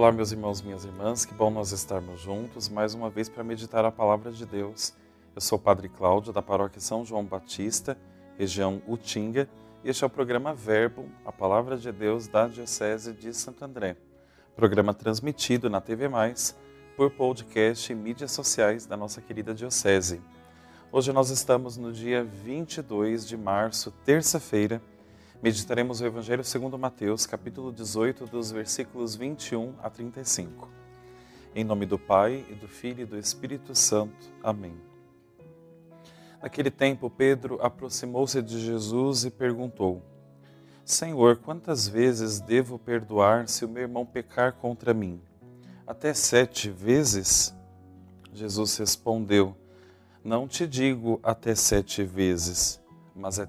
Olá, meus irmãos, minhas irmãs, que bom nós estarmos juntos mais uma vez para meditar a palavra de Deus. Eu sou o Padre Cláudio, da paróquia São João Batista, região Utinga, e este é o programa Verbo, a palavra de Deus da Diocese de Santo André. Programa transmitido na TV Mais, por podcast e mídias sociais da nossa querida Diocese. Hoje nós estamos no dia 22 de março, terça-feira. Meditaremos o Evangelho segundo Mateus, capítulo 18, dos versículos 21 a 35. Em nome do Pai, e do Filho e do Espírito Santo. Amém. Naquele tempo, Pedro aproximou-se de Jesus e perguntou: Senhor, quantas vezes devo perdoar se o meu irmão pecar contra mim? Até sete vezes? Jesus respondeu: Não te digo até sete vezes, mas é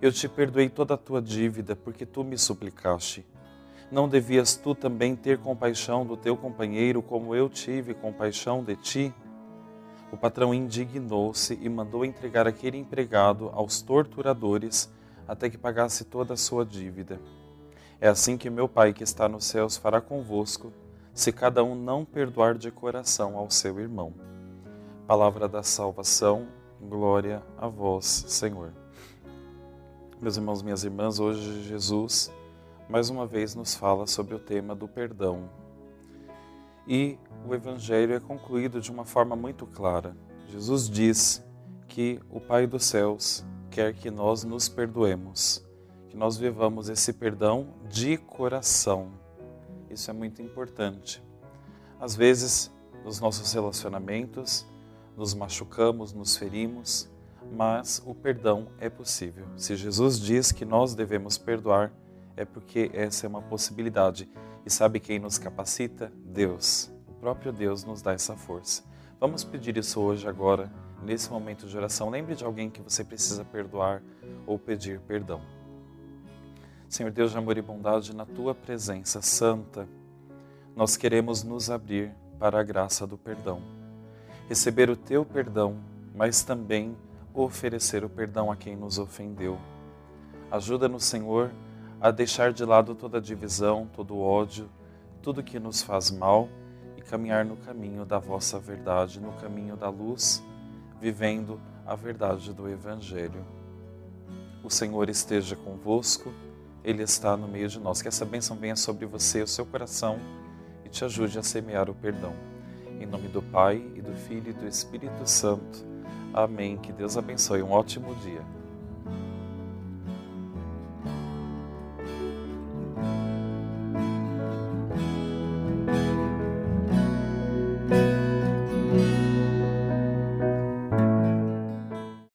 eu te perdoei toda a tua dívida, porque tu me suplicaste. Não devias tu também ter compaixão do teu companheiro, como eu tive compaixão de ti? O patrão indignou-se e mandou entregar aquele empregado aos torturadores até que pagasse toda a sua dívida. É assim que meu Pai que está nos céus fará convosco, se cada um não perdoar de coração ao seu irmão. Palavra da salvação, glória a vós, Senhor. Meus irmãos, minhas irmãs, hoje Jesus mais uma vez nos fala sobre o tema do perdão. E o Evangelho é concluído de uma forma muito clara. Jesus diz que o Pai dos céus quer que nós nos perdoemos, que nós vivamos esse perdão de coração. Isso é muito importante. Às vezes, nos nossos relacionamentos, nos machucamos, nos ferimos, mas o perdão é possível. Se Jesus diz que nós devemos perdoar, é porque essa é uma possibilidade. E sabe quem nos capacita? Deus. O próprio Deus nos dá essa força. Vamos pedir isso hoje, agora, nesse momento de oração. Lembre de alguém que você precisa perdoar ou pedir perdão. Senhor Deus de amor e bondade, na tua presença santa, nós queremos nos abrir para a graça do perdão. Receber o teu perdão, mas também oferecer o perdão a quem nos ofendeu. Ajuda-nos, Senhor, a deixar de lado toda divisão, todo ódio, tudo que nos faz mal e caminhar no caminho da vossa verdade, no caminho da luz, vivendo a verdade do Evangelho. O Senhor esteja convosco, Ele está no meio de nós. Que essa bênção venha sobre você, o seu coração, e te ajude a semear o perdão. Em nome do Pai, e do Filho e do Espírito Santo. Amém. Que Deus abençoe. Um ótimo dia.